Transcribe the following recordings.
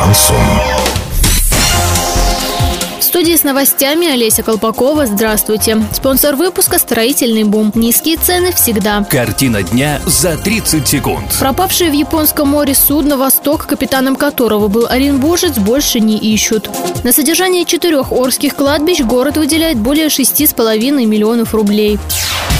Шансон. В студии с новостями Олеся Колпакова. Здравствуйте. Спонсор выпуска «Строительный бум». Низкие цены всегда. Картина дня за 30 секунд. Пропавшее в Японском море судно «Восток», капитаном которого был оренбуржец, больше не ищут. На содержание четырех Орских кладбищ город выделяет более 6,5 миллионов рублей.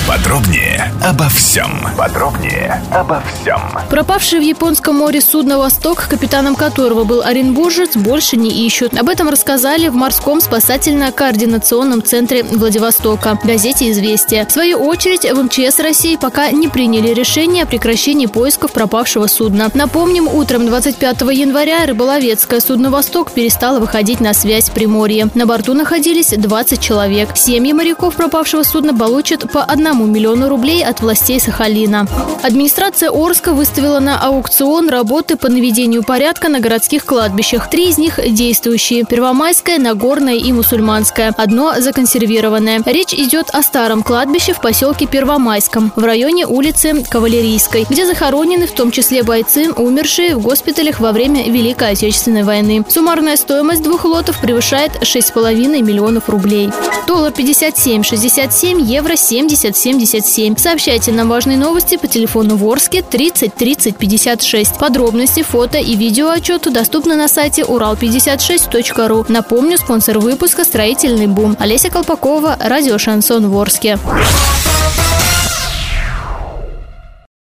Подробнее обо всем. Подробнее обо всем. Пропавшее в Японском море судно «Восток», капитаном которого был оренбуржец, больше не ищут. Об этом рассказали в морском спасательно-координационном центре Владивостока, газете «Известия». В свою очередь, в МЧС России пока не приняли решение о прекращении поисков пропавшего судна. Напомним, утром 25 января рыболовецкое судно «Восток» перестало выходить на связь в Приморье. На борту находились 20 человек. Семьи моряков пропавшего судна получат по одному миллиону рублей от властей Сахалина. Администрация Орска выставила на аукцион работы по наведению порядка на городских кладбищах. Три из них действующие – Первомайское, Нагорное и Мусульманское. Одно законсервированное. Речь идет о старом кладбище в поселке Первомайском, в районе улицы Кавалерийской, где захоронены в том числе бойцы, умершие в госпиталях во время Великой Отечественной войны. Суммарная стоимость двух лотов превышает 6,5 миллионов рублей. Доллар 57,67, евро 70,77. Сообщайте нам важные новости по телефону Ворске 30 30 56. Подробности, фото и видео отчету доступны на сайте урал56.ру. Напомню, спонсор выпуска «Строительный бум». Олеся Колпакова, радио «Шансон Ворске».